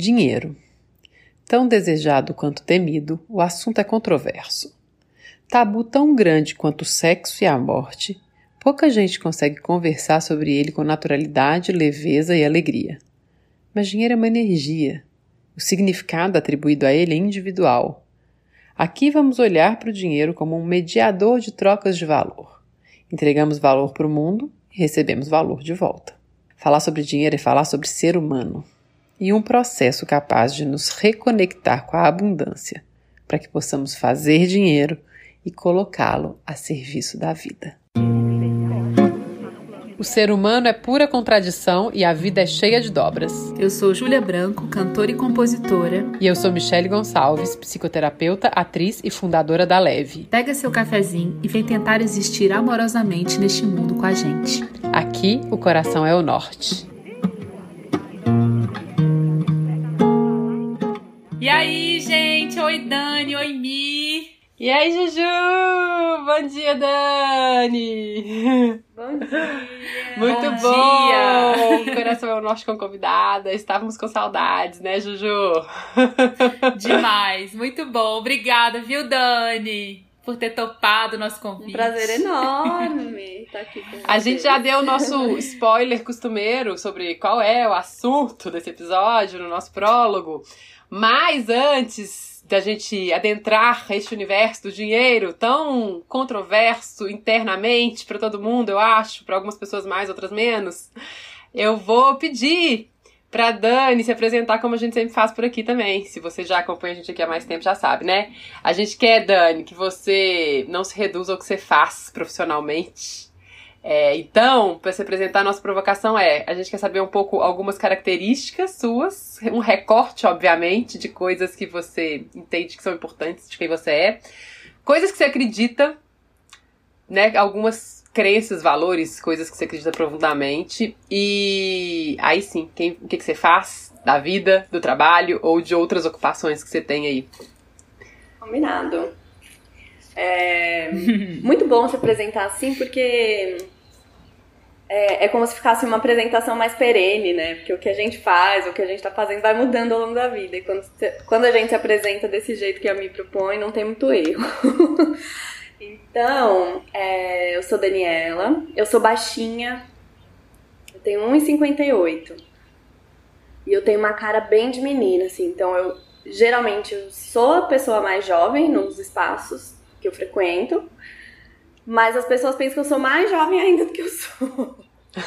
Dinheiro. Tão desejado quanto temido, o assunto é controverso. Tabu tão grande quanto o sexo e a morte, pouca gente consegue conversar sobre ele com naturalidade, leveza e alegria. Mas dinheiro é uma energia. O significado atribuído a ele é individual. Aqui vamos olhar para o dinheiro como um mediador de trocas de valor. Entregamos valor para o mundo e recebemos valor de volta. Falar sobre dinheiro é falar sobre ser humano e um processo capaz de nos reconectar com a abundância, para que possamos fazer dinheiro e colocá-lo a serviço da vida. O ser humano é pura contradição e a vida é cheia de dobras. Eu sou Júlia Branco, cantora e compositora. E eu sou Michele Gonçalves, psicoterapeuta, atriz e fundadora da Leve. Pega seu cafezinho e vem tentar existir amorosamente neste mundo com a gente. Aqui, o coração é o norte. E aí, gente? Oi, Dani. Oi, Mi. E aí, Juju? Bom dia, Dani! Bom dia! Muito bom! bom. Dia. Coração é o Norte com convidada. Estávamos com saudades, né, Juju? Demais! Muito bom! Obrigada, viu, Dani? Por ter topado o nosso convite. Um prazer enorme estar aqui com A gente já deu o nosso spoiler costumeiro sobre qual é o assunto desse episódio no nosso prólogo. Mas antes da gente adentrar este universo do dinheiro tão controverso internamente para todo mundo, eu acho, para algumas pessoas mais, outras menos, eu vou pedir para Dani se apresentar como a gente sempre faz por aqui também. Se você já acompanha a gente aqui há mais tempo, já sabe, né? A gente quer, Dani, que você não se reduza ao que você faz profissionalmente é, então, para se apresentar, a nossa provocação é: a gente quer saber um pouco algumas características suas, um recorte, obviamente, de coisas que você entende que são importantes de quem você é, coisas que você acredita, né? Algumas crenças, valores, coisas que você acredita profundamente. E aí sim, quem, o que, que você faz da vida, do trabalho ou de outras ocupações que você tem aí. Combinado. É muito bom se apresentar assim, porque é, é, como se ficasse uma apresentação mais perene, né? Porque o que a gente faz, o que a gente tá fazendo vai mudando ao longo da vida. E quando, quando a gente se apresenta desse jeito que a me propõe, não tem muito erro. então, é, eu sou Daniela, eu sou baixinha, eu tenho 1,58. E eu tenho uma cara bem de menina, assim. Então, eu geralmente eu sou a pessoa mais jovem nos espaços que eu frequento. Mas as pessoas pensam que eu sou mais jovem ainda do que eu sou.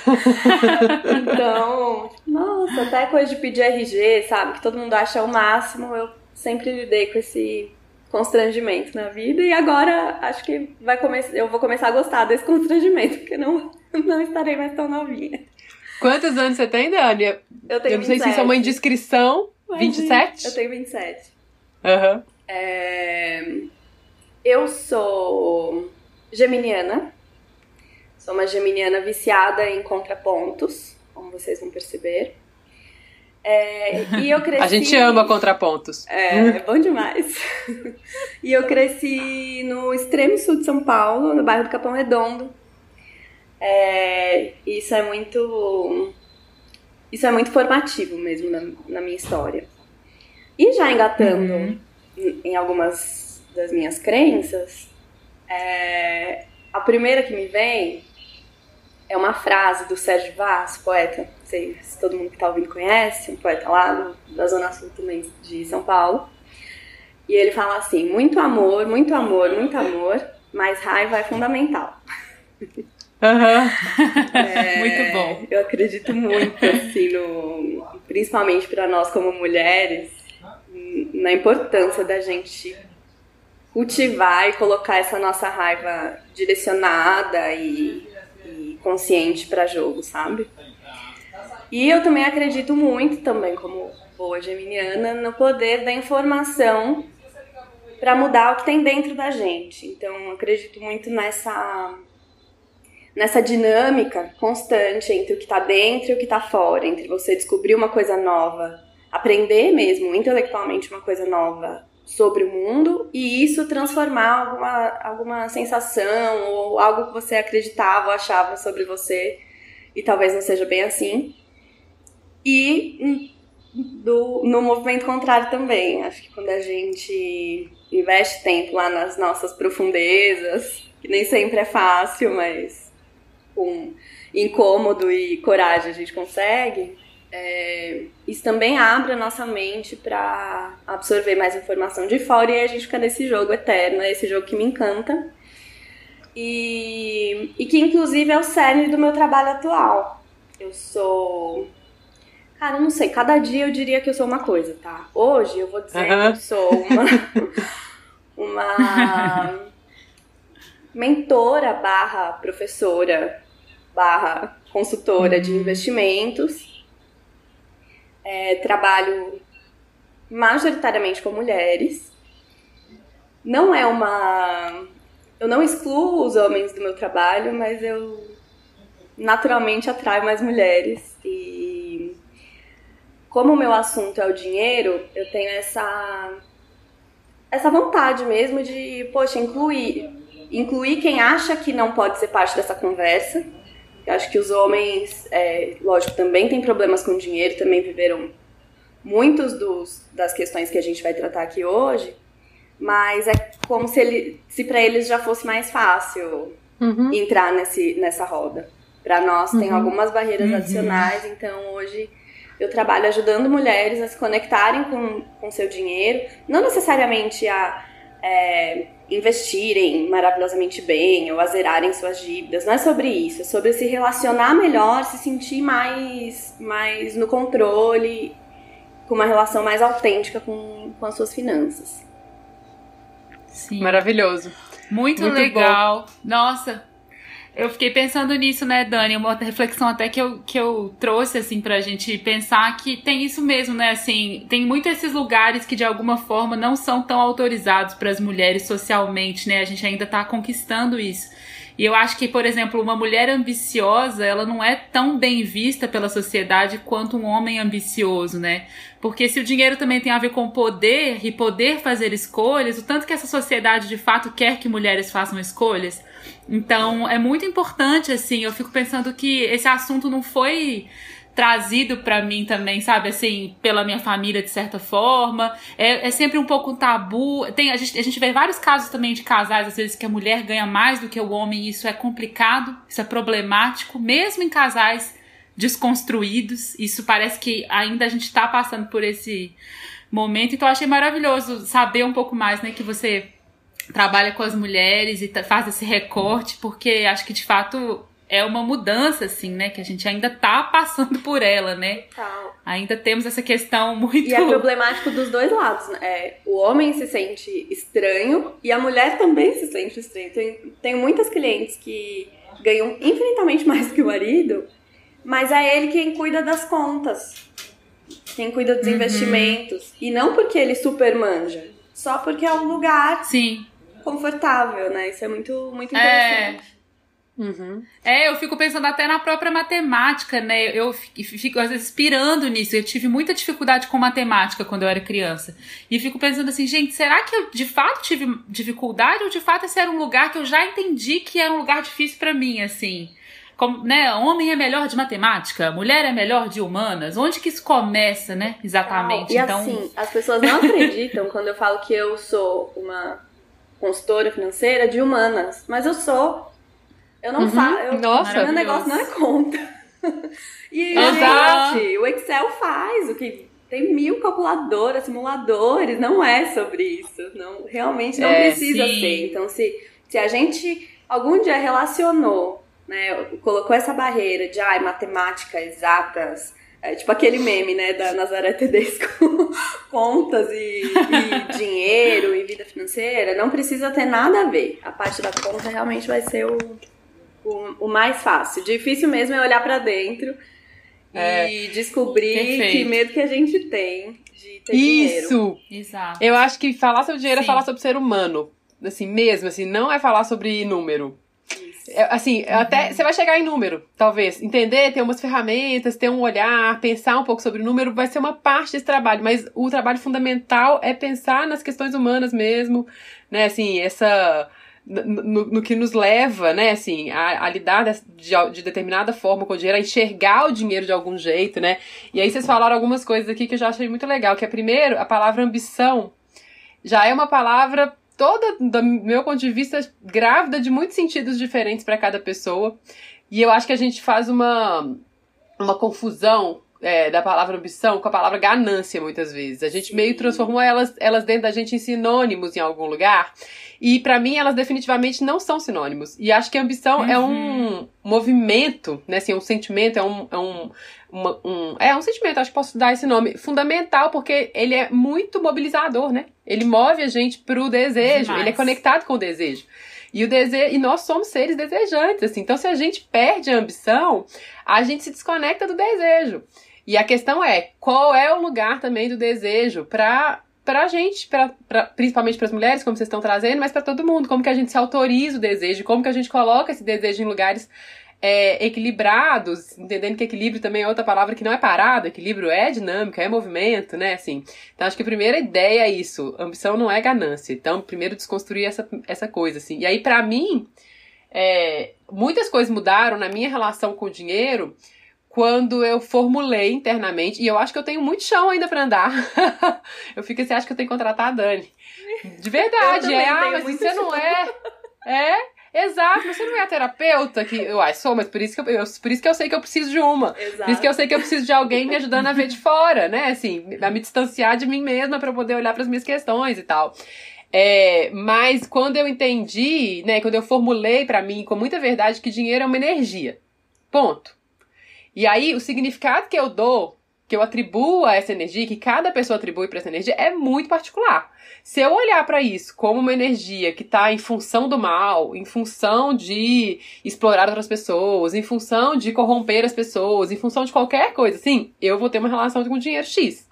então, nossa, até coisa de pedir RG, sabe? Que todo mundo acha o máximo. Eu sempre lidei com esse constrangimento na vida e agora acho que vai começar, eu vou começar a gostar desse constrangimento, porque não, não estarei mais tão novinha. Quantos anos você tem, Dani? Eu tenho Eu não sei 27. se isso é uma indiscrição. 27? Eu tenho 27. Aham. Uhum. É... Eu sou geminiana. Sou uma geminiana viciada em contrapontos, como vocês vão perceber. É, e eu cresci... A gente ama contrapontos. É, é bom demais. e eu cresci no extremo sul de São Paulo, no bairro do Capão Redondo. É, isso é muito. Isso é muito formativo mesmo na, na minha história. E já engatando uhum. em algumas das minhas crenças, é, a primeira que me vem é uma frase do Sérgio Vaz, poeta, não sei se todo mundo que está ouvindo conhece, um poeta lá do, da Zona Sul também de São Paulo. E ele fala assim: muito amor, muito amor, muito amor, mas raiva é fundamental. Uhum. É, muito bom. Eu acredito muito, assim, no, principalmente para nós como mulheres, na importância da gente cultivar e colocar essa nossa raiva direcionada e, e consciente para jogo, sabe? E eu também acredito muito, também como boa geminiana, no poder da informação para mudar o que tem dentro da gente. Então, acredito muito nessa nessa dinâmica constante entre o que está dentro e o que está fora, entre você descobrir uma coisa nova, aprender mesmo intelectualmente uma coisa nova sobre o mundo e isso transformar alguma, alguma sensação ou algo que você acreditava ou achava sobre você e talvez não seja bem assim. E do, no movimento contrário também. Acho que quando a gente investe tempo lá nas nossas profundezas, que nem sempre é fácil, mas com incômodo e coragem a gente consegue, é, isso também abre a nossa mente para absorver mais informação de fora e a gente fica nesse jogo eterno, é esse jogo que me encanta. E, e que inclusive é o cerne do meu trabalho atual. Eu sou. Cara, eu não sei, cada dia eu diria que eu sou uma coisa, tá? Hoje eu vou dizer uhum. que eu sou uma. uma mentora barra professora barra consultora de uhum. investimentos. É, trabalho majoritariamente com mulheres. Não é uma. Eu não excluo os homens do meu trabalho, mas eu naturalmente atraio mais mulheres. E como o meu assunto é o dinheiro, eu tenho essa essa vontade mesmo de, poxa, incluir, incluir quem acha que não pode ser parte dessa conversa. Eu acho que os homens, é, lógico, também têm problemas com dinheiro, também viveram muitos dos, das questões que a gente vai tratar aqui hoje, mas é como se, ele, se para eles já fosse mais fácil uhum. entrar nesse, nessa roda. Para nós uhum. tem algumas barreiras uhum. adicionais, então hoje eu trabalho ajudando mulheres a se conectarem com, com seu dinheiro, não necessariamente a é, investirem maravilhosamente bem ou a zerarem suas dívidas. Não é sobre isso, é sobre se relacionar melhor, se sentir mais, mais no controle, com uma relação mais autêntica com, com as suas finanças. Sim. Maravilhoso. Muito, Muito legal. Bom. Nossa, eu fiquei pensando nisso, né, Dani? Uma reflexão até que eu, que eu trouxe, assim, pra gente pensar que tem isso mesmo, né? Assim, tem muitos esses lugares que de alguma forma não são tão autorizados para as mulheres socialmente, né? A gente ainda tá conquistando isso. E eu acho que, por exemplo, uma mulher ambiciosa, ela não é tão bem vista pela sociedade quanto um homem ambicioso, né? Porque se o dinheiro também tem a ver com poder e poder fazer escolhas, o tanto que essa sociedade de fato quer que mulheres façam escolhas, então, é muito importante, assim, eu fico pensando que esse assunto não foi trazido para mim também, sabe, assim, pela minha família de certa forma. É, é sempre um pouco um tabu. Tem, a, gente, a gente vê vários casos também de casais, às vezes, que a mulher ganha mais do que o homem, e isso é complicado, isso é problemático, mesmo em casais desconstruídos. Isso parece que ainda a gente tá passando por esse momento. Então, eu achei maravilhoso saber um pouco mais, né, que você trabalha com as mulheres e faz esse recorte, porque acho que de fato é uma mudança, assim, né? Que a gente ainda tá passando por ela, né? Tal. Ainda temos essa questão muito. E é problemático dos dois lados, né? É, o homem se sente estranho e a mulher também se sente estranha. Tem, tenho muitas clientes que ganham infinitamente mais que o marido, mas é ele quem cuida das contas, quem cuida dos uhum. investimentos. E não porque ele super manja, só porque é um lugar. Sim confortável, né? Isso é muito, muito é. interessante. É. Uhum. É, eu fico pensando até na própria matemática, né? Eu fico às vezes pirando nisso. Eu tive muita dificuldade com matemática quando eu era criança. E fico pensando assim, gente, será que eu de fato tive dificuldade ou de fato esse era um lugar que eu já entendi que era um lugar difícil para mim, assim? Como, né, homem é melhor de matemática, mulher é melhor de humanas. Onde que isso começa, né? Exatamente. E então... assim, as pessoas não acreditam quando eu falo que eu sou uma consultora financeira de humanas, mas eu sou. Eu não uhum. faço. Nossa, meu negócio não é conta. e, Exato. gente, o Excel faz o que. Tem mil calculadoras, simuladores, não é sobre isso. Não, realmente não é, precisa sim. ser. Então, se, se a gente algum dia relacionou, né, colocou essa barreira de ai, matemática, exatas, é tipo aquele meme, né, da Nazaré Tedesco, contas e, e, dinheiro e vida financeira, não precisa ter nada a ver. A parte da conta realmente vai ser o, o, o mais fácil. Difícil mesmo é olhar para dentro é, e descobrir perfeito. que medo que a gente tem de ter Isso. dinheiro. Exato. Eu acho que falar sobre dinheiro é Sim. é falar sobre ser humano. Assim, mesmo, assim, não é falar sobre número. É, assim, uhum. até você vai chegar em número, talvez. Entender, ter umas ferramentas, ter um olhar, pensar um pouco sobre o número, vai ser uma parte desse trabalho. Mas o trabalho fundamental é pensar nas questões humanas mesmo, né? Assim, essa. no, no, que nos leva, né, assim, a, a lidar de, de, determinada forma com o dinheiro, a enxergar o dinheiro de algum jeito, né? E aí vocês falaram algumas coisas aqui que eu já achei muito legal, que é primeiro, a palavra ambição já é uma palavra toda, do meu ponto de vista, grávida de muitos sentidos diferentes para cada pessoa. E eu acho que a gente faz uma, uma confusão é, da palavra ambição com a palavra ganância, muitas vezes. A gente Sim. meio transformou elas, elas dentro da gente em sinônimos em algum lugar. E para mim elas definitivamente não são sinônimos. E acho que a ambição uhum. é um uhum. movimento, né? Assim, é um sentimento, é um, é um, uma, um, é um sentimento, acho que posso dar esse nome, fundamental, porque ele é muito mobilizador, né? Ele move a gente pro desejo, Demais. ele é conectado com o desejo. E o desejo, e nós somos seres desejantes, assim. Então, se a gente perde a ambição, a gente se desconecta do desejo. E a questão é, qual é o lugar também do desejo para pra gente, pra, pra principalmente para as mulheres, como vocês estão trazendo, mas para todo mundo. Como que a gente se autoriza o desejo, como que a gente coloca esse desejo em lugares é, equilibrados, entendendo que equilíbrio também é outra palavra que não é parado, equilíbrio é dinâmica, é movimento, né, assim. Então acho que a primeira ideia é isso, ambição não é ganância. Então, primeiro desconstruir essa, essa coisa, assim. E aí, para mim, é, muitas coisas mudaram na minha relação com o dinheiro quando eu formulei internamente, e eu acho que eu tenho muito chão ainda para andar. eu fico assim, acho que eu tenho que contratar a Dani. De verdade, é, ah, mas você não é. É, exato, mas você não é a terapeuta que eu sou, mas por isso que eu, eu, por isso que eu sei que eu preciso de uma. Exato. Por isso que eu sei que eu preciso de alguém me ajudando a ver de fora, né? Assim, a me distanciar de mim mesma para poder olhar para as minhas questões e tal. É, mas quando eu entendi, né, quando eu formulei para mim com muita verdade que dinheiro é uma energia. Ponto. E aí, o significado que eu dou, que eu atribuo a essa energia, que cada pessoa atribui para essa energia, é muito particular. Se eu olhar para isso como uma energia que está em função do mal, em função de explorar outras pessoas, em função de corromper as pessoas, em função de qualquer coisa, assim, eu vou ter uma relação com o dinheiro X.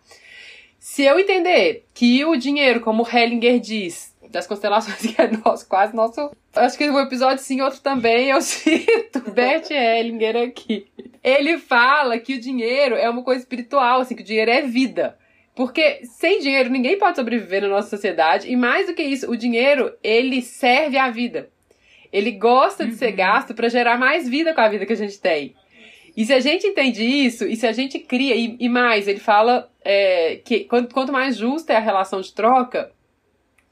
Se eu entender que o dinheiro, como Hellinger diz, das constelações, que é nosso, quase nosso. Acho que um episódio sim, outro também, eu cito Bert Hellinger aqui. Ele fala que o dinheiro é uma coisa espiritual, assim, que o dinheiro é vida. Porque sem dinheiro ninguém pode sobreviver na nossa sociedade. E mais do que isso, o dinheiro, ele serve à vida. Ele gosta de ser uhum. gasto para gerar mais vida com a vida que a gente tem. E se a gente entende isso, e se a gente cria, e, e mais, ele fala é, que quanto, quanto mais justa é a relação de troca,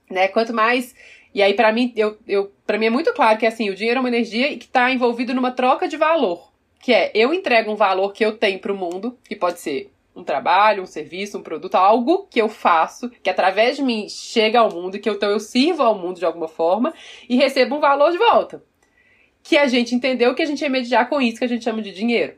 né? Quanto mais. E aí, para mim, eu, eu, pra mim é muito claro que assim, o dinheiro é uma energia que está envolvido numa troca de valor. Que é, eu entrego um valor que eu tenho para o mundo, que pode ser um trabalho, um serviço, um produto, algo que eu faço, que através de mim chega ao mundo, que eu, então eu sirvo ao mundo de alguma forma e recebo um valor de volta. Que a gente entendeu que a gente ia mediar com isso que a gente chama de dinheiro.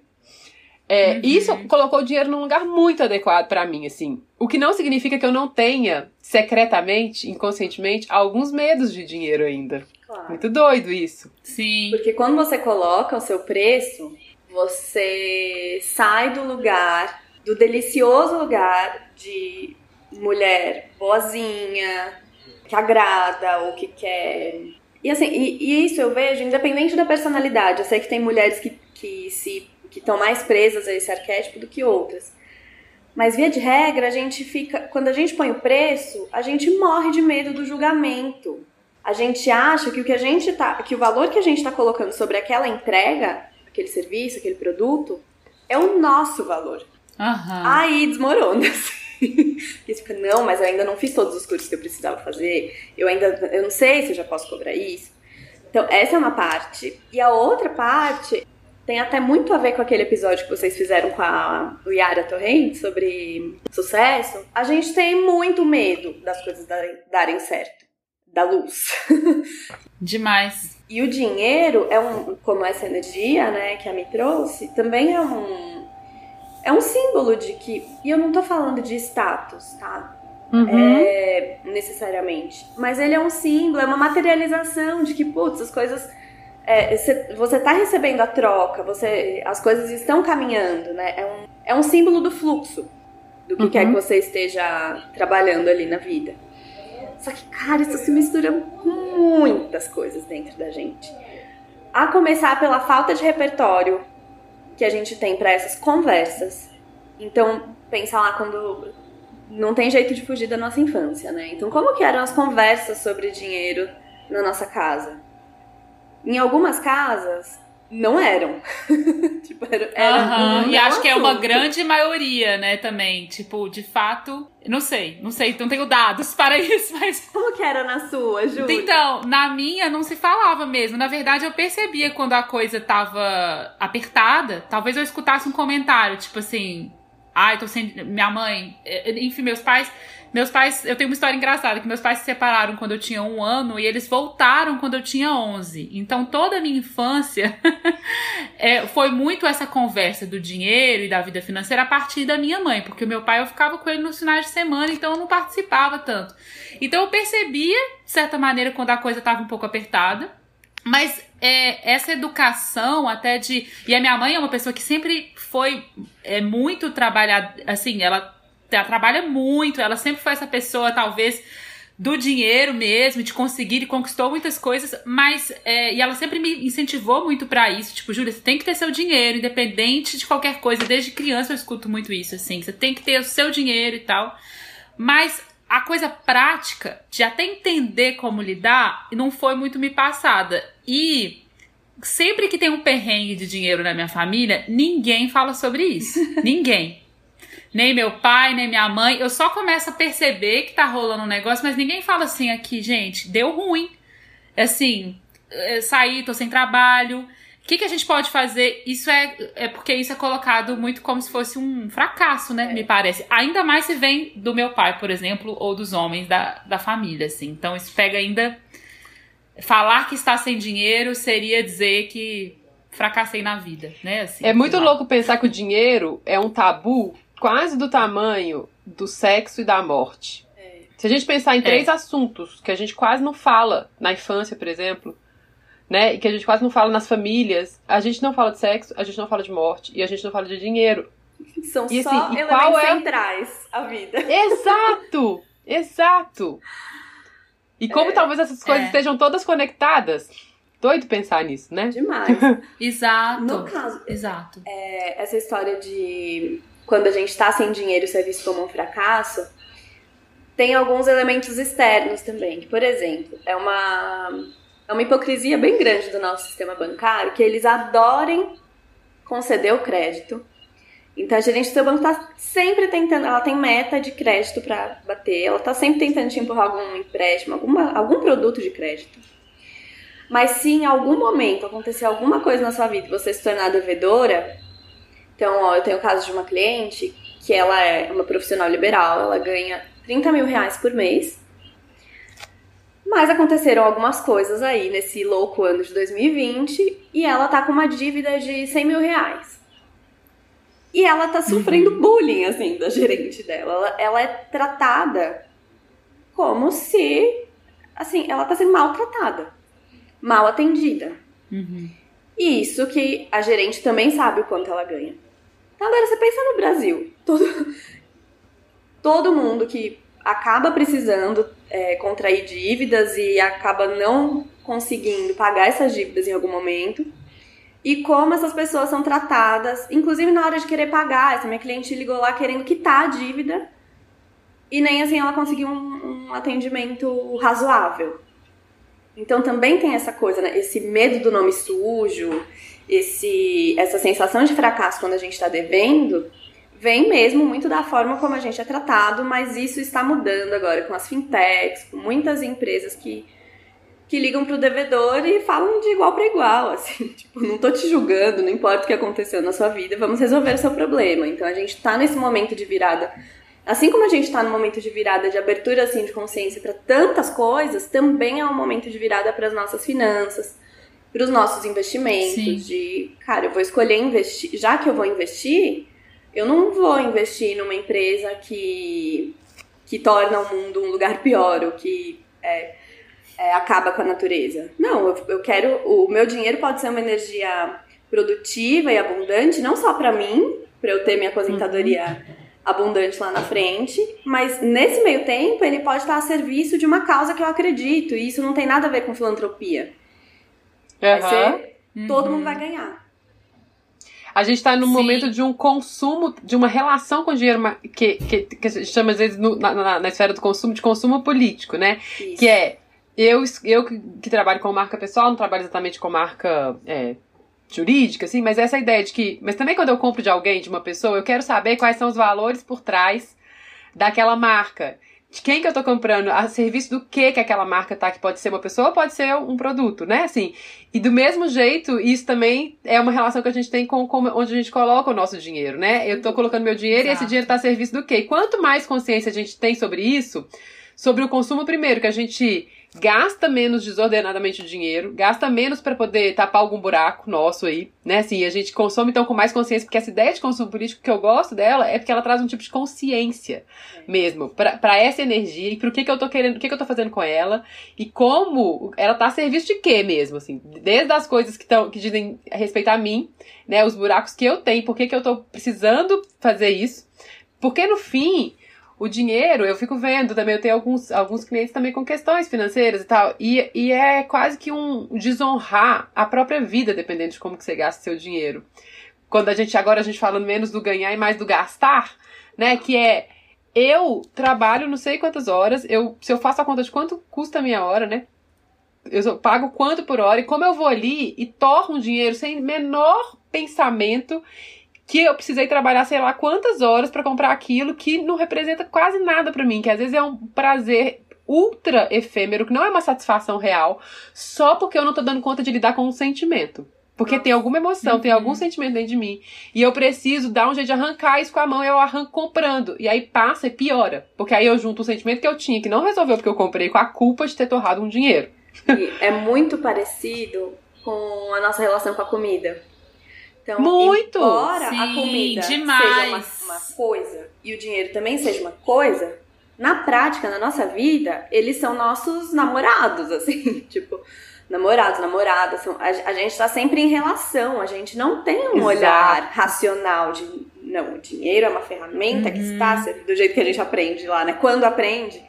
É, uhum. Isso colocou o dinheiro num lugar muito adequado para mim, assim. O que não significa que eu não tenha, secretamente, inconscientemente, alguns medos de dinheiro ainda. Claro. Muito doido isso. Sim. Porque quando você coloca o seu preço, você sai do lugar, do delicioso lugar de mulher boazinha, que agrada ou que quer. E assim, e, e isso eu vejo independente da personalidade. Eu sei que tem mulheres que, que se que estão mais presas a esse arquétipo do que outras. Mas via de regra, a gente fica, quando a gente põe o preço, a gente morre de medo do julgamento. A gente acha que o que a gente tá, que o valor que a gente está colocando sobre aquela entrega, aquele serviço, aquele produto, é o nosso valor. Uhum. Aí desmorona. Assim. Porque fica, não, mas eu ainda não fiz todos os cursos que eu precisava fazer. Eu ainda, eu não sei se eu já posso cobrar isso. Então, essa é uma parte. E a outra parte tem até muito a ver com aquele episódio que vocês fizeram com a Yara Torrente sobre sucesso. A gente tem muito medo das coisas darem certo. Da luz. Demais. E o dinheiro é um, como essa energia, né, que a me trouxe, também é um é um símbolo de que, e eu não tô falando de status, tá? Uhum. É, necessariamente. Mas ele é um símbolo, é uma materialização de que, putz, as coisas é, você está recebendo a troca, você, as coisas estão caminhando, né? É um, é um símbolo do fluxo do que uhum. quer que você esteja trabalhando ali na vida. Só que, cara, isso se mistura com muitas coisas dentro da gente. A começar pela falta de repertório que a gente tem para essas conversas. Então, pensar lá quando não tem jeito de fugir da nossa infância, né? Então, como que eram as conversas sobre dinheiro na nossa casa. Em algumas casas, não eram. tipo, era, era e acho que é uma grande maioria, né, também. Tipo, de fato, não sei, não sei, não tenho dados para isso, mas. Como que era na sua, Ju? Então, na minha não se falava mesmo. Na verdade, eu percebia quando a coisa tava apertada. Talvez eu escutasse um comentário, tipo assim. Ai, tô sem. Minha mãe. Eh, enfim, meus pais meus pais, eu tenho uma história engraçada, que meus pais se separaram quando eu tinha um ano e eles voltaram quando eu tinha onze. Então toda a minha infância é, foi muito essa conversa do dinheiro e da vida financeira a partir da minha mãe, porque o meu pai eu ficava com ele nos finais de semana, então eu não participava tanto. Então eu percebia, de certa maneira, quando a coisa estava um pouco apertada, mas é, essa educação até de. E a minha mãe é uma pessoa que sempre foi é, muito trabalhada, assim, ela ela trabalha muito, ela sempre foi essa pessoa, talvez, do dinheiro mesmo, de conseguir e conquistou muitas coisas, mas é, e ela sempre me incentivou muito para isso, tipo, Júlia, você tem que ter seu dinheiro, independente de qualquer coisa. Desde criança eu escuto muito isso, assim, você tem que ter o seu dinheiro e tal. Mas a coisa prática de até entender como lidar não foi muito me passada. E sempre que tem um perrengue de dinheiro na minha família, ninguém fala sobre isso. ninguém nem meu pai, nem minha mãe. Eu só começo a perceber que tá rolando um negócio, mas ninguém fala assim aqui, gente, deu ruim. Assim, é, saí, tô sem trabalho. O que, que a gente pode fazer? Isso é, é porque isso é colocado muito como se fosse um fracasso, né? É. Me parece. Ainda mais se vem do meu pai, por exemplo, ou dos homens da, da família, assim. Então isso pega ainda. Falar que está sem dinheiro seria dizer que fracassei na vida, né? Assim, é muito louco pensar que o dinheiro é um tabu quase do tamanho do sexo e da morte. É. Se a gente pensar em três é. assuntos que a gente quase não fala na infância, por exemplo, né, e que a gente quase não fala nas famílias, a gente não fala de sexo, a gente não fala de morte e a gente não fala de dinheiro. São e, só assim, elementos é... centrais a vida. Exato! Exato! E como é, talvez essas coisas é. estejam todas conectadas. Doido pensar nisso, né? Demais. exato. No caso, exato. É, essa história de quando a gente está sem dinheiro isso é visto como um fracasso, tem alguns elementos externos também. Por exemplo, é uma, é uma hipocrisia bem grande do nosso sistema bancário que eles adorem conceder o crédito. Então a gerente do seu banco está sempre tentando, ela tem meta de crédito para bater, ela está sempre tentando te empurrar algum empréstimo, alguma, algum produto de crédito. Mas se em algum momento acontecer alguma coisa na sua vida e você se tornar devedora, então, ó, eu tenho o caso de uma cliente que ela é uma profissional liberal, ela ganha 30 mil reais por mês. Mas aconteceram algumas coisas aí nesse louco ano de 2020 e ela tá com uma dívida de 100 mil reais. E ela tá sofrendo uhum. bullying, assim, da gerente dela. Ela, ela, é tratada como se, assim, ela tá sendo maltratada, mal atendida. Uhum. E isso que a gerente também sabe o quanto ela ganha. Agora, você pensa no Brasil. Todo, todo mundo que acaba precisando é, contrair dívidas e acaba não conseguindo pagar essas dívidas em algum momento. E como essas pessoas são tratadas, inclusive na hora de querer pagar. Essa minha cliente ligou lá querendo quitar a dívida e nem assim ela conseguiu um, um atendimento razoável. Então também tem essa coisa, né? Esse medo do nome sujo, esse, essa sensação de fracasso quando a gente está devendo vem mesmo muito da forma como a gente é tratado, mas isso está mudando agora com as fintechs, com muitas empresas que, que ligam para o devedor e falam de igual para igual, assim, tipo, não tô te julgando, não importa o que aconteceu na sua vida, vamos resolver o seu problema. Então a gente está nesse momento de virada Assim como a gente está no momento de virada de abertura assim de consciência para tantas coisas, também é um momento de virada para as nossas finanças, para os nossos investimentos, Sim. de, cara, eu vou escolher investir, já que eu vou investir, eu não vou investir numa empresa que, que torna o mundo um lugar pior, ou que é, é, acaba com a natureza. Não, eu, eu quero, o meu dinheiro pode ser uma energia produtiva e abundante, não só para mim, para eu ter minha aposentadoria uhum. abundante lá na frente, mas nesse meio tempo ele pode estar a serviço de uma causa que eu acredito, e isso não tem nada a ver com filantropia. Vai ser, uhum. todo mundo vai ganhar. A gente está num Sim. momento de um consumo, de uma relação com o dinheiro que, que, que a gente chama às vezes no, na, na, na, esfera do consumo de consumo político, né? Isso. Que é eu, eu que, que, trabalho com marca pessoal, não trabalho exatamente com marca é, jurídica, assim, mas essa ideia de que. Mas também quando eu compro de alguém, de uma pessoa, eu quero saber quais são os valores por trás daquela marca de quem que eu tô comprando, a serviço do que que aquela marca tá, que pode ser uma pessoa, pode ser um produto, né? Assim, e do mesmo jeito, isso também é uma relação que a gente tem com, com onde a gente coloca o nosso dinheiro, né? Eu tô colocando meu dinheiro Exato. e esse dinheiro tá a serviço do quê? E quanto mais consciência a gente tem sobre isso, sobre o consumo primeiro, que a gente gasta menos desordenadamente o dinheiro, gasta menos para poder tapar algum buraco nosso aí, né? Assim, a gente consome então com mais consciência, porque essa ideia de consumo político que eu gosto dela é porque ela traz um tipo de consciência mesmo para essa energia e pro que que eu tô querendo, o que que eu tô fazendo com ela e como ela tá a serviço de quê mesmo, assim, desde as coisas que estão que dizem a respeito a mim, né, os buracos que eu tenho, por que que eu tô precisando fazer isso? Porque no fim, o dinheiro, eu fico vendo também, eu tenho alguns, alguns clientes também com questões financeiras e tal, e, e é quase que um desonrar a própria vida, dependendo de como que você gasta seu dinheiro. Quando a gente, agora a gente falando menos do ganhar e mais do gastar, né, que é, eu trabalho não sei quantas horas, eu, se eu faço a conta de quanto custa a minha hora, né, eu pago quanto por hora, e como eu vou ali e torro um dinheiro sem menor pensamento que eu precisei trabalhar sei lá quantas horas para comprar aquilo que não representa quase nada para mim, que às vezes é um prazer ultra efêmero, que não é uma satisfação real, só porque eu não tô dando conta de lidar com um sentimento. Porque tem alguma emoção, uhum. tem algum sentimento dentro de mim. E eu preciso dar um jeito de arrancar isso com a mão e eu arranco comprando. E aí passa e piora. Porque aí eu junto o sentimento que eu tinha, que não resolveu porque eu comprei, com a culpa de ter torrado um dinheiro. E é muito parecido com a nossa relação com a comida. Então, Muito! embora Sim, a comida demais. seja uma, uma coisa e o dinheiro também seja uma coisa, na prática, na nossa vida, eles são nossos namorados, assim, tipo, namorados, namoradas, são, a, a, gente tá sempre em relação, a gente não tem um Exato. olhar racional de, não, o dinheiro é uma ferramenta uhum. que está do jeito que a gente aprende lá, né? Quando aprende,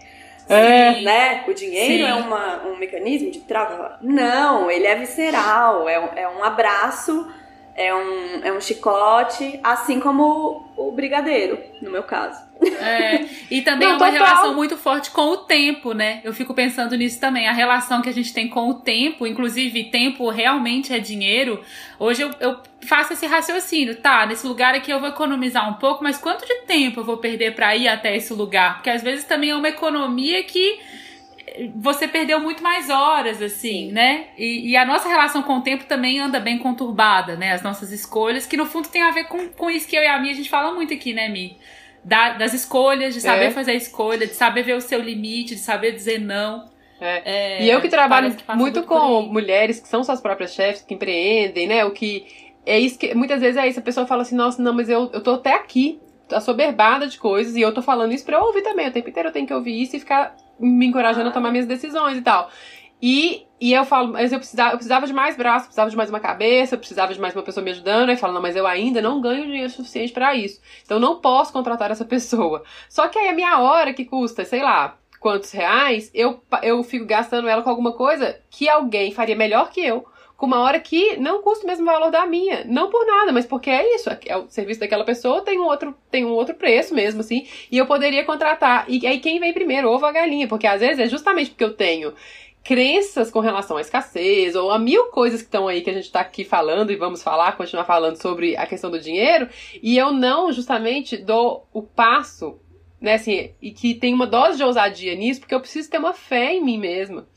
é. né? O dinheiro Sim. é uma, um mecanismo de trava. Não, ele é visceral, é, é um abraço é um, é um chicote, assim como o brigadeiro, no meu caso. É, e também Não, é uma total. relação muito forte com o tempo, né? Eu fico pensando nisso também. A relação que a gente tem com o tempo, inclusive tempo realmente é dinheiro. Hoje eu, eu faço esse raciocínio, tá? Nesse lugar aqui eu vou economizar um pouco, mas quanto de tempo eu vou perder para ir até esse lugar? Porque às vezes também é uma economia que você perdeu muito mais horas, assim, né? E, e, a nossa relação com o tempo também anda bem conturbada, né? As nossas escolhas, que no fundo tem a ver com, com isso que eu e a Mi a gente fala muito aqui, né, Mi? Da, das escolhas, de saber é. fazer a escolha, de saber ver o seu limite, de saber dizer não. É. É, e eu que trabalho que muito com mulheres que são suas próprias chefes, que empreendem, né? O que. É isso que. Muitas vezes é isso, a pessoa fala assim, nossa, não, mas eu, eu tô até aqui, assoberbada de coisas, e eu tô falando isso pra eu ouvir também. O tempo inteiro eu tenho que ouvir isso e ficar me encorajando a tomar minhas decisões e tal. E, e eu falo, mas eu precisava, eu precisava de mais braço, precisava de mais uma cabeça, eu precisava de mais uma pessoa me ajudando. Aí falo, não, mas eu ainda não ganho dinheiro suficiente para isso. Então não posso contratar essa pessoa. Só que aí a minha hora que custa, sei lá, quantos reais, eu, eu fico gastando ela com alguma coisa que alguém faria melhor que eu com uma hora que não custa o mesmo valor da minha. Não por nada, mas porque é isso. É o serviço daquela pessoa tem um outro, tem um outro preço mesmo, assim. E eu poderia contratar. E aí quem vem primeiro, ovo a galinha? Porque às vezes é justamente porque eu tenho crenças com relação à escassez, ou a mil coisas que estão aí que a gente está aqui falando e vamos falar, continuar falando sobre a questão do dinheiro, e eu não justamente dou o passo, né, assim, e que tem uma dose de ousadia nisso, porque eu preciso ter uma fé em mim mesma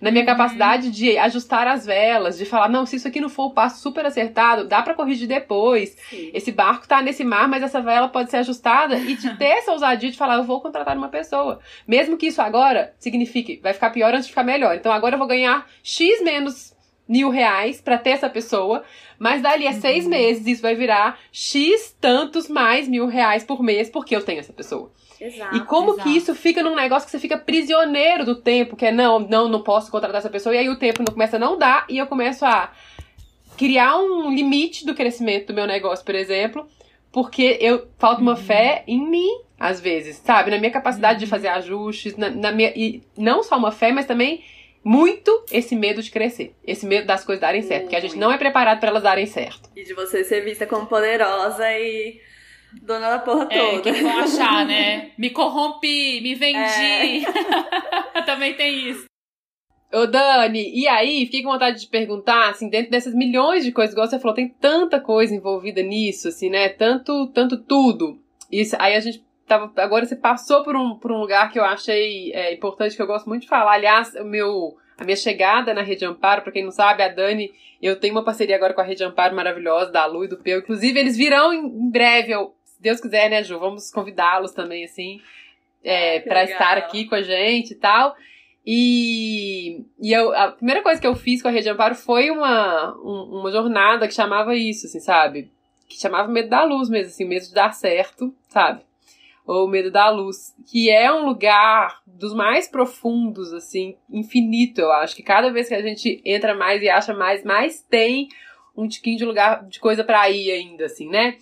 na minha capacidade de ajustar as velas, de falar, não, se isso aqui não for o passo super acertado, dá para corrigir depois. Sim. Esse barco tá nesse mar, mas essa vela pode ser ajustada e de ter essa ousadia de falar, eu vou contratar uma pessoa. Mesmo que isso agora signifique, vai ficar pior antes de ficar melhor. Então agora eu vou ganhar X menos mil reais para ter essa pessoa, mas dali a uhum. seis meses isso vai virar X tantos mais mil reais por mês porque eu tenho essa pessoa. Exato, e como exato. que isso fica num negócio que você fica prisioneiro do tempo, que é não, não, não posso contratar essa pessoa, e aí o tempo não começa a não dar, e eu começo a criar um limite do crescimento do meu negócio, por exemplo, porque eu falta uma uhum. fé em mim, às vezes, sabe? Na minha capacidade uhum. de fazer ajustes, na, na, minha. E não só uma fé, mas também muito esse medo de crescer. Esse medo das coisas darem certo. Porque a gente não é preparado para elas darem certo. E de você ser vista como poderosa e dona da porra é, toda. É, que vão achar, né? Me corrompi, me vendi. É. Também tem isso. Ô, Dani, e aí, fiquei com vontade de perguntar, assim, dentro dessas milhões de coisas, igual você falou, tem tanta coisa envolvida nisso, assim, né? Tanto, tanto tudo. Isso, aí a gente tava. Agora você passou por um, por um lugar que eu achei é, importante, que eu gosto muito de falar. Aliás, o meu. A minha chegada na Rede Amparo, pra quem não sabe, a Dani, eu tenho uma parceria agora com a Rede Amparo maravilhosa, da Lu e do Peu. Inclusive, eles virão em breve, eu, Deus quiser, né, Ju? Vamos convidá-los também, assim, é, para estar aqui com a gente e tal. E, e eu, a primeira coisa que eu fiz com a Rede Amparo foi uma, um, uma jornada que chamava isso, assim, sabe? Que chamava Medo da Luz mesmo, assim, medo de dar certo, sabe? Ou Medo da Luz, que é um lugar dos mais profundos, assim, infinito, eu acho. Que cada vez que a gente entra mais e acha mais, mais tem um tiquinho de lugar, de coisa para ir ainda, assim, né?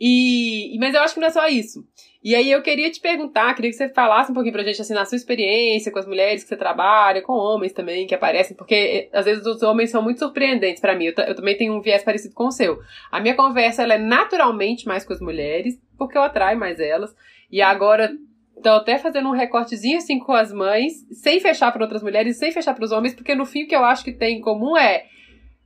E, mas eu acho que não é só isso. E aí eu queria te perguntar, queria que você falasse um pouquinho pra gente, assim, na sua experiência com as mulheres que você trabalha, com homens também que aparecem, porque eh, às vezes os homens são muito surpreendentes para mim. Eu, eu, também tenho um viés parecido com o seu. A minha conversa, ela é naturalmente mais com as mulheres, porque eu atraio mais elas. E agora tô até fazendo um recortezinho assim com as mães, sem fechar para outras mulheres, sem fechar para os homens, porque no fim o que eu acho que tem em comum é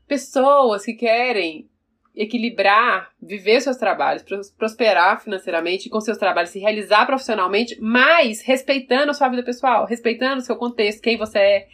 pessoas que querem equilibrar, viver seus trabalhos, prosperar financeiramente com seus trabalhos, se realizar profissionalmente, mas respeitando a sua vida pessoal, respeitando o seu contexto, quem você é,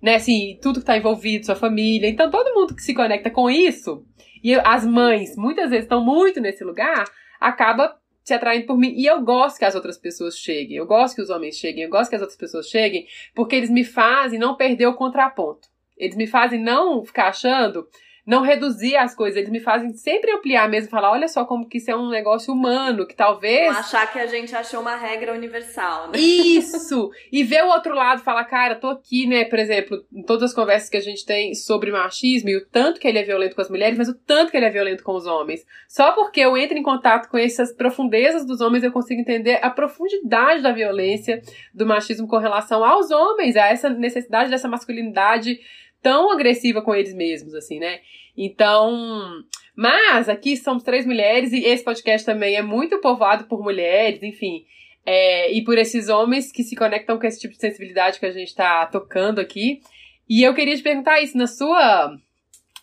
né, assim, tudo que está envolvido, sua família. Então, todo mundo que se conecta com isso, e as mães muitas vezes estão muito nesse lugar, acaba se atraindo por mim. E eu gosto que as outras pessoas cheguem, eu gosto que os homens cheguem, eu gosto que as outras pessoas cheguem, porque eles me fazem não perder o contraponto. Eles me fazem não ficar achando não reduzir as coisas, eles me fazem sempre ampliar mesmo, falar, olha só como que isso é um negócio humano, que talvez... Não achar que a gente achou uma regra universal, né? Isso! E ver o outro lado, falar, cara, tô aqui, né, por exemplo, em todas as conversas que a gente tem sobre machismo, e o tanto que ele é violento com as mulheres, mas o tanto que ele é violento com os homens. Só porque eu entro em contato com essas profundezas dos homens, eu consigo entender a profundidade da violência do machismo com relação aos homens, a essa necessidade dessa masculinidade tão agressiva com eles mesmos, assim, né? Então, mas aqui somos três mulheres e esse podcast também é muito povoado por mulheres, enfim. É, e por esses homens que se conectam com esse tipo de sensibilidade que a gente está tocando aqui. E eu queria te perguntar isso, na sua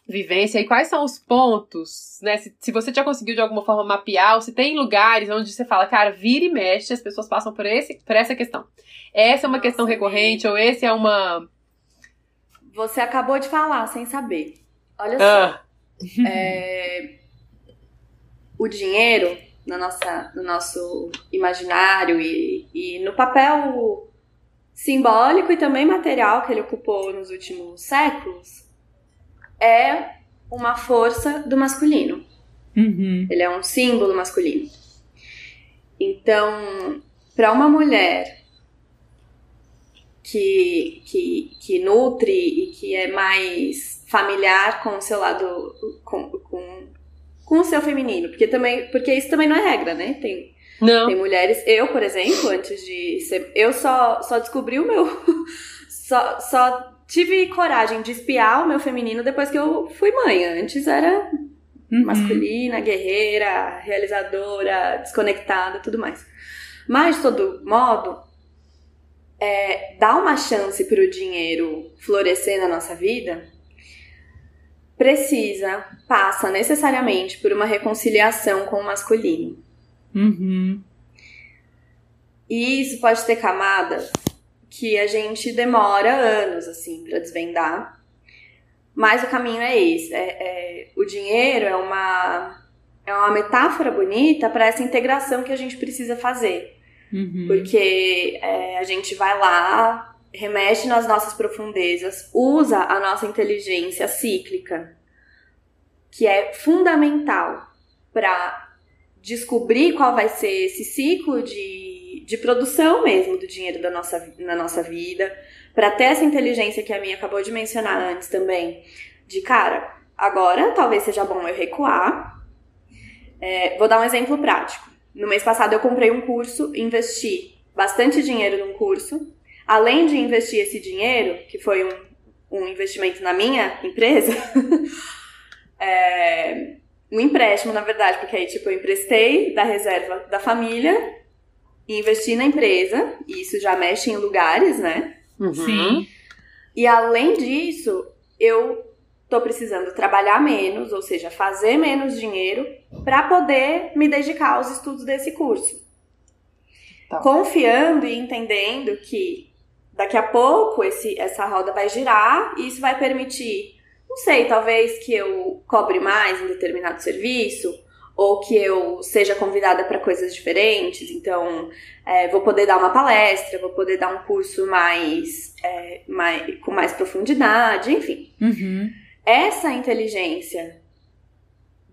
vivência, e quais são os pontos, né? Se, se você já conseguiu de alguma forma mapear, ou se tem lugares onde você fala, cara, vira e mexe, as pessoas passam por, esse, por essa questão. Essa é uma Nossa, questão recorrente, ou esse é uma você acabou de falar sem saber. Olha ah. só. É, o dinheiro na nossa, no nosso imaginário e, e no papel simbólico e também material que ele ocupou nos últimos séculos é uma força do masculino. Uhum. Ele é um símbolo masculino. Então, para uma mulher que, que, que nutre e que é mais familiar com o seu lado, com, com, com o seu feminino. Porque, também, porque isso também não é regra, né? Tem, não. tem mulheres. Eu, por exemplo, antes de ser. Eu só, só descobri o meu. só, só tive coragem de espiar o meu feminino depois que eu fui mãe. Antes era uhum. masculina, guerreira, realizadora, desconectada, tudo mais. Mas, de todo modo, é, dar uma chance para o dinheiro florescer na nossa vida, precisa, passa necessariamente por uma reconciliação com o masculino. Uhum. E isso pode ter camadas que a gente demora anos assim para desvendar, mas o caminho é esse. É, é, o dinheiro é uma é uma metáfora bonita para essa integração que a gente precisa fazer Uhum. Porque é, a gente vai lá, remexe nas nossas profundezas, usa a nossa inteligência cíclica, que é fundamental para descobrir qual vai ser esse ciclo de, de produção mesmo do dinheiro da nossa, na nossa vida, para ter essa inteligência que a minha acabou de mencionar antes também, de cara, agora talvez seja bom eu recuar. É, vou dar um exemplo prático. No mês passado eu comprei um curso, investi bastante dinheiro num curso. Além de investir esse dinheiro, que foi um, um investimento na minha empresa, é, um empréstimo, na verdade, porque aí, tipo, eu emprestei da reserva da família e investi na empresa, e isso já mexe em lugares, né? Uhum. Sim. E além disso, eu tô precisando trabalhar menos, ou seja, fazer menos dinheiro para poder me dedicar aos estudos desse curso. Tá. Confiando e entendendo que daqui a pouco esse, essa roda vai girar e isso vai permitir, não sei, talvez que eu cobre mais em determinado serviço, ou que eu seja convidada para coisas diferentes. Então, é, vou poder dar uma palestra, vou poder dar um curso mais, é, mais com mais profundidade, enfim. Uhum. Essa inteligência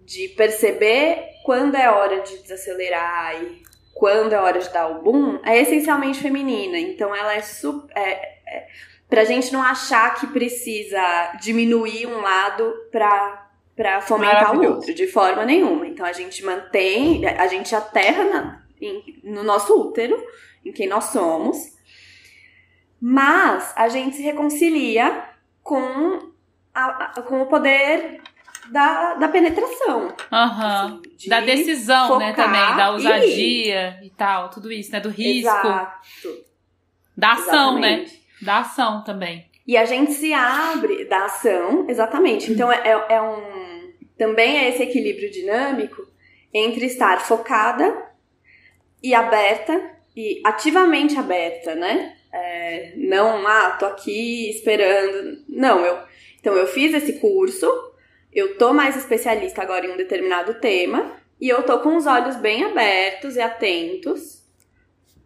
de perceber quando é hora de desacelerar e quando é hora de dar o boom é essencialmente feminina. Então, ela é super. É, é, pra gente não achar que precisa diminuir um lado pra para fomentar o outro, de forma nenhuma. Então a gente mantém, a gente aterra na, em, no nosso útero, em quem nós somos, mas a gente se reconcilia com, a, a, com o poder da, da penetração. Uhum. Assim, de da decisão, né, também, da ousadia e... e tal, tudo isso, né, do risco. Exato. Da ação, né? Exatamente. né? Da ação também. E a gente se abre da ação, exatamente. Então é, é, é um também é esse equilíbrio dinâmico entre estar focada e aberta, e ativamente aberta, né? É, não, ah, tô aqui esperando. Não, eu. Então, eu fiz esse curso, eu tô mais especialista agora em um determinado tema, e eu tô com os olhos bem abertos e atentos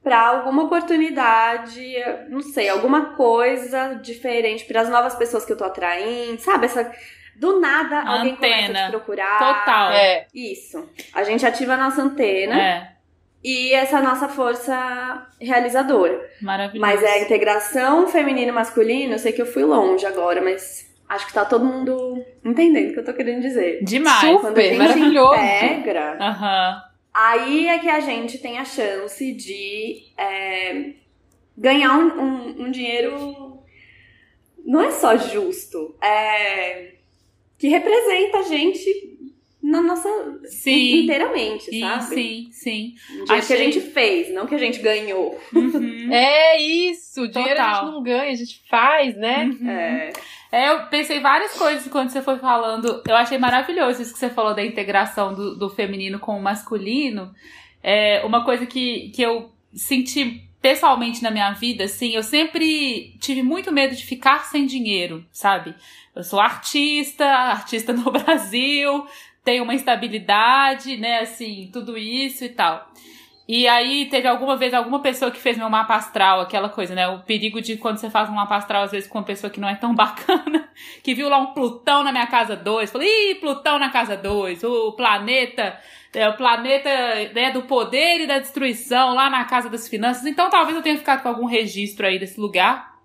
para alguma oportunidade, não sei, alguma coisa diferente para as novas pessoas que eu tô atraindo, sabe? Essa do nada, alguém começa a te procurar. Total. É. Isso. A gente ativa a nossa antena. É. E essa é nossa força realizadora. Maravilhoso. Mas é a integração feminino e masculino, eu sei que eu fui longe agora, mas acho que tá todo mundo entendendo o que eu tô querendo dizer. Demais. Super, Quando a gente maravilhoso. integra, uhum. aí é que a gente tem a chance de é, ganhar um, um, um dinheiro. Não é só justo, é que representa a gente na nossa sim, inteiramente, sim, sabe? Sim, sim. Um Achei... que a gente fez, não que a gente ganhou. Uhum. é isso, dinheiro Total. a gente não ganha, a gente faz, né? Uhum. É. É, eu pensei várias coisas quando você foi falando. Eu achei maravilhoso isso que você falou da integração do, do feminino com o masculino. É uma coisa que, que eu senti pessoalmente na minha vida, assim, eu sempre tive muito medo de ficar sem dinheiro, sabe? Eu sou artista, artista no Brasil, tenho uma estabilidade, né, assim, tudo isso e tal. E aí teve alguma vez alguma pessoa que fez meu mapa astral, aquela coisa, né? O perigo de quando você faz um mapa astral, às vezes, com uma pessoa que não é tão bacana, que viu lá um Plutão na minha casa 2, falou, ih, Plutão na casa 2, o planeta, é, o planeta né, do poder e da destruição lá na casa das finanças. Então talvez eu tenha ficado com algum registro aí desse lugar.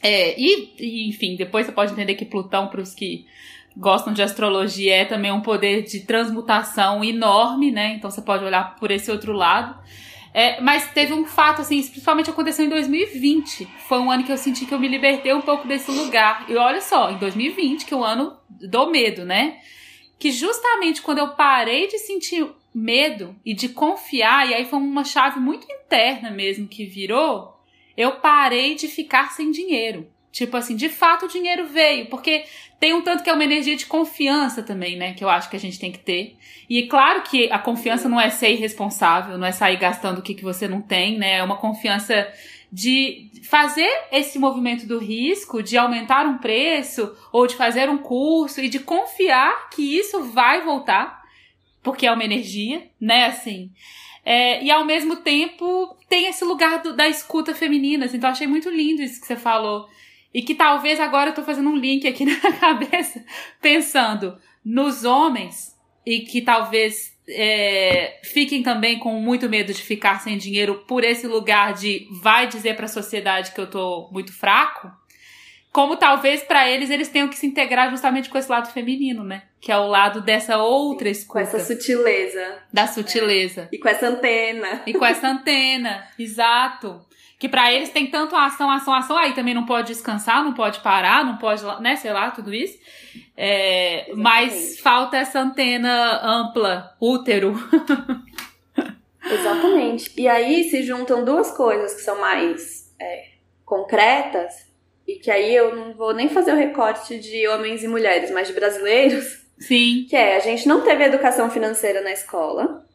É, e, e, enfim, depois você pode entender que Plutão, para os que gostam de astrologia, é também um poder de transmutação enorme, né? Então você pode olhar por esse outro lado. É, mas teve um fato, assim, principalmente aconteceu em 2020. Foi um ano que eu senti que eu me libertei um pouco desse lugar. E olha só, em 2020, que é o ano do medo, né? Que justamente quando eu parei de sentir medo e de confiar, e aí foi uma chave muito interna mesmo que virou, eu parei de ficar sem dinheiro. Tipo assim, de fato o dinheiro veio, porque tem um tanto que é uma energia de confiança também, né? Que eu acho que a gente tem que ter. E claro que a confiança não é ser irresponsável, não é sair gastando o que, que você não tem, né? É uma confiança de fazer esse movimento do risco, de aumentar um preço ou de fazer um curso e de confiar que isso vai voltar, porque é uma energia, né? Assim. É, e ao mesmo tempo tem esse lugar do, da escuta feminina. Assim, então achei muito lindo isso que você falou. E que talvez agora eu tô fazendo um link aqui na cabeça, pensando nos homens e que talvez é, fiquem também com muito medo de ficar sem dinheiro por esse lugar de vai dizer para a sociedade que eu tô muito fraco como talvez para eles eles tenham que se integrar justamente com esse lado feminino, né? Que é o lado dessa outra escuta. Com essa sutileza. Da sutileza. É. E com essa antena. E com essa antena, exato. Que para eles tem tanto ação, ação, ação, aí também não pode descansar, não pode parar, não pode, né, sei lá, tudo isso. É, mas falta essa antena ampla, útero. Exatamente. E aí se juntam duas coisas que são mais é, concretas, e que aí eu não vou nem fazer o recorte de homens e mulheres, mas de brasileiros. Sim. Que é, a gente não teve educação financeira na escola.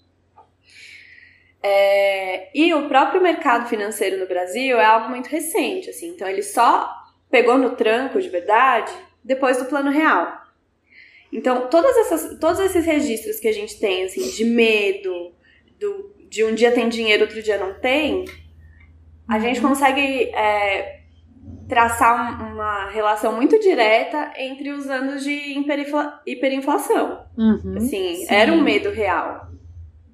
É, e o próprio mercado financeiro no Brasil é algo muito recente, assim. Então ele só pegou no tranco de verdade depois do plano real. Então, todas essas, todos esses registros que a gente tem, assim, de medo, do, de um dia tem dinheiro, outro dia não tem, a gente uhum. consegue é, traçar uma relação muito direta entre os anos de hiperinflação. Uhum, assim, sim. era um medo real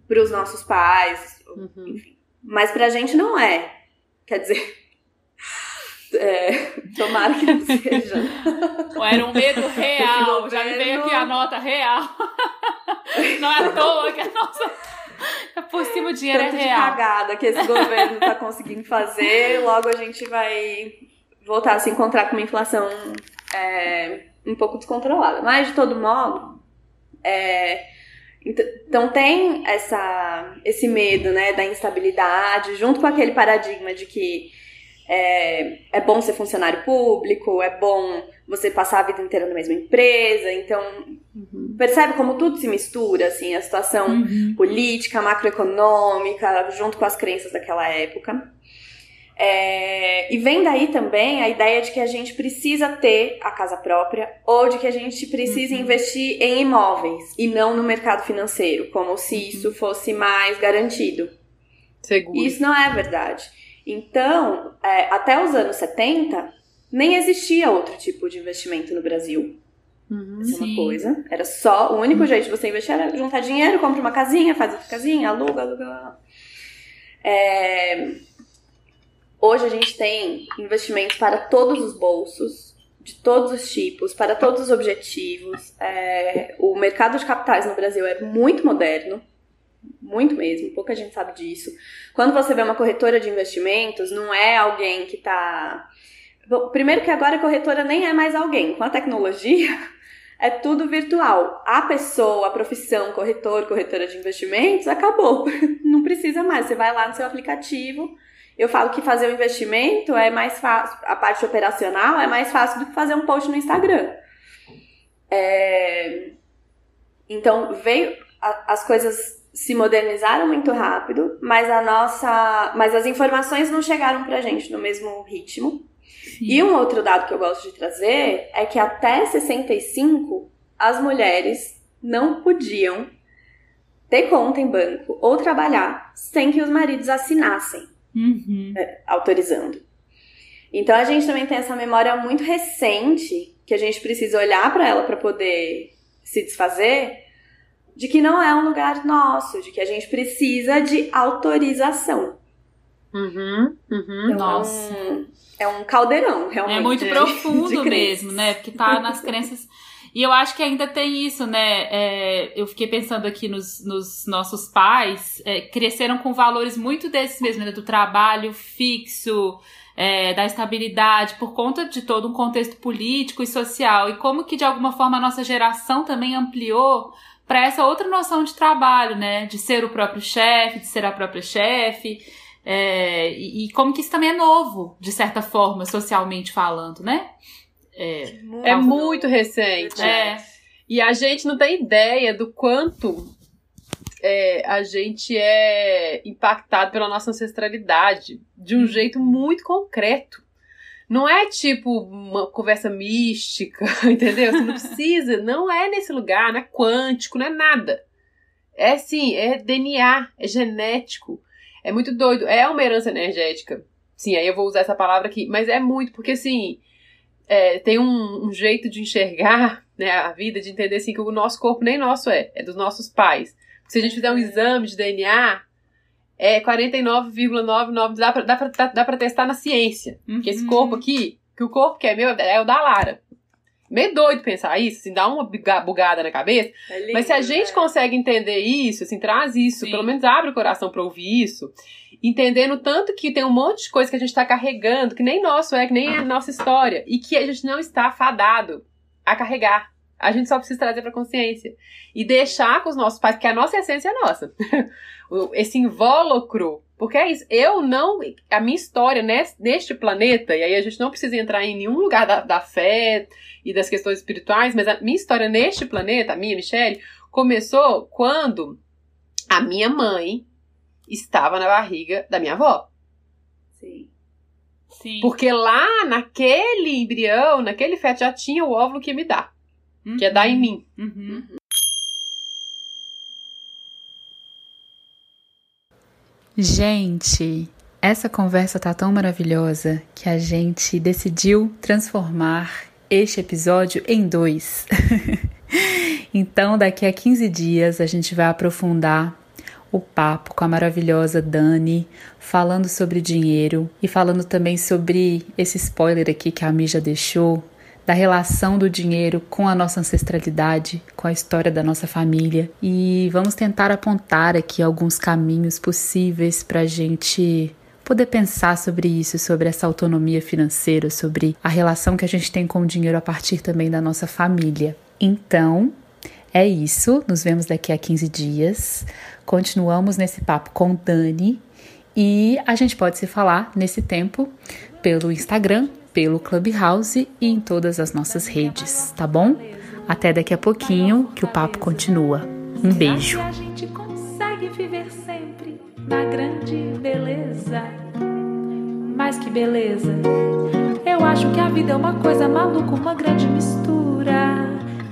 para os nossos pais, uhum. enfim. Mas para a gente não é. Quer dizer, é, tomara que não seja. Era um medo real. Já me veio aqui a nota real. Não é à toa que a nossa. É por cima o dinheiro Tanto é real. de cagada que esse governo tá conseguindo fazer, logo a gente vai voltar a se encontrar com uma inflação é, um pouco descontrolada. Mas, de todo modo, é, então tem essa, esse medo né, da instabilidade, junto com aquele paradigma de que é, é bom ser funcionário público, é bom você passar a vida inteira na mesma empresa. Então, uhum. percebe como tudo se mistura, assim, a situação uhum. política, macroeconômica, junto com as crenças daquela época. É, e vem daí também a ideia de que a gente precisa ter a casa própria ou de que a gente precisa uhum. investir em imóveis e não no mercado financeiro, como se uhum. isso fosse mais garantido. Seguro. Isso não é verdade. Então, é, até os anos 70, nem existia outro tipo de investimento no Brasil. Uhum, Essa é uma coisa. Era só. O único jeito de você investir era juntar dinheiro, compra uma casinha, faz outra casinha, aluga, aluga. É, Hoje a gente tem investimentos para todos os bolsos, de todos os tipos, para todos os objetivos. É, o mercado de capitais no Brasil é muito moderno, muito mesmo, pouca gente sabe disso. Quando você vê uma corretora de investimentos, não é alguém que está. Primeiro que agora a corretora nem é mais alguém. Com a tecnologia, é tudo virtual. A pessoa, a profissão, corretor, corretora de investimentos, acabou. Não precisa mais. Você vai lá no seu aplicativo eu falo que fazer um investimento é mais fácil, a parte operacional é mais fácil do que fazer um post no Instagram. É, então, veio, a, as coisas se modernizaram muito rápido, mas a nossa, mas as informações não chegaram pra gente no mesmo ritmo. Sim. E um outro dado que eu gosto de trazer é que até 65 as mulheres não podiam ter conta em banco ou trabalhar sem que os maridos assinassem uhum. é, autorizando. Então a gente também tem essa memória muito recente que a gente precisa olhar para ela para poder se desfazer de que não é um lugar nosso, de que a gente precisa de autorização. Uhum, uhum. Então, Nossa. É um, é um caldeirão, realmente. É muito profundo mesmo, né? Porque tá nas crenças e eu acho que ainda tem isso, né? É, eu fiquei pensando aqui nos, nos nossos pais, é, cresceram com valores muito desses mesmo, né? do trabalho fixo, é, da estabilidade, por conta de todo um contexto político e social. E como que, de alguma forma, a nossa geração também ampliou para essa outra noção de trabalho, né? De ser o próprio chefe, de ser a própria chefe. É, e, e como que isso também é novo, de certa forma, socialmente falando, né? É, é muito recente. É. E a gente não tem ideia do quanto é, a gente é impactado pela nossa ancestralidade de um hum. jeito muito concreto. Não é tipo uma conversa mística, entendeu? Você não precisa, não é nesse lugar, não é quântico, não é nada. É sim, é DNA, é genético. É muito doido. É uma herança energética. Sim, aí eu vou usar essa palavra aqui, mas é muito, porque assim, é, tem um, um, jeito de enxergar né, a vida, de entender assim, que o nosso corpo nem nosso é, é dos nossos pais. Porque se a gente fizer um é. exame de DNA, é 49,99, dá pra, dá, pra, dá pra testar na ciência. Uhum. Que esse corpo aqui, que o corpo que é meu é o da Lara. Meio doido pensar isso, assim, dá uma bugada na cabeça. É lindo, Mas se a gente né? consegue entender isso, assim, traz isso, Sim. pelo menos abre o coração pra ouvir isso, entendendo tanto que tem um monte de coisa que a gente tá carregando, que nem nosso é, que nem é nossa história, e que a gente não está fadado a carregar. A gente só precisa trazer pra consciência. E deixar com os nossos pais, porque a nossa essência é nossa. Esse invólucro Porque é isso, eu não. A minha história neste planeta, e aí a gente não precisa entrar em nenhum lugar da, da fé e das questões espirituais, mas a minha história neste planeta, a minha, Michelle, começou quando a minha mãe estava na barriga da minha avó. Sim. Sim. Porque lá naquele embrião, naquele feto, já tinha o óvulo que me dá. Uhum. Que é dar em mim. Uhum. Gente, essa conversa tá tão maravilhosa que a gente decidiu transformar este episódio em dois. então, daqui a 15 dias, a gente vai aprofundar o papo com a maravilhosa Dani, falando sobre dinheiro e falando também sobre esse spoiler aqui que a Mi já deixou, da relação do dinheiro com a nossa ancestralidade, com a história da nossa família. E vamos tentar apontar aqui alguns caminhos possíveis para a gente poder pensar sobre isso, sobre essa autonomia financeira, sobre a relação que a gente tem com o dinheiro a partir também da nossa família. Então, é isso. Nos vemos daqui a 15 dias. Continuamos nesse papo com Dani e a gente pode se falar nesse tempo pelo Instagram, pelo Clubhouse e em todas as nossas redes, tá bom? Até daqui a pouquinho que o papo continua. Um beijo. a gente consegue viver sempre na grande beleza. Mais que beleza. Eu acho que a vida é uma coisa maluca, uma grande mistura.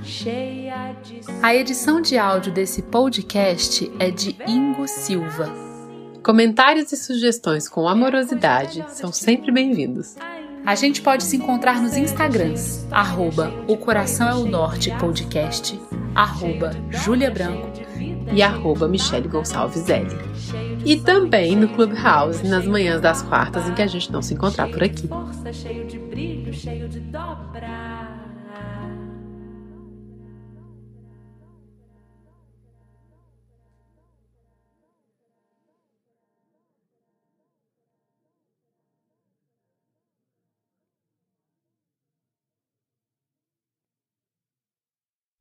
Cheia de. A edição de áudio desse podcast é de Ingo Silva. Comentários e sugestões com amorosidade são sempre bem-vindos. A gente pode se encontrar nos Instagrams, arroba O Coração é o Norte Podcast, arroba Júlia Branco e arroba Michele Gonçalves L. E também no Clubhouse, nas manhãs das quartas, em que a gente não se encontrar por aqui.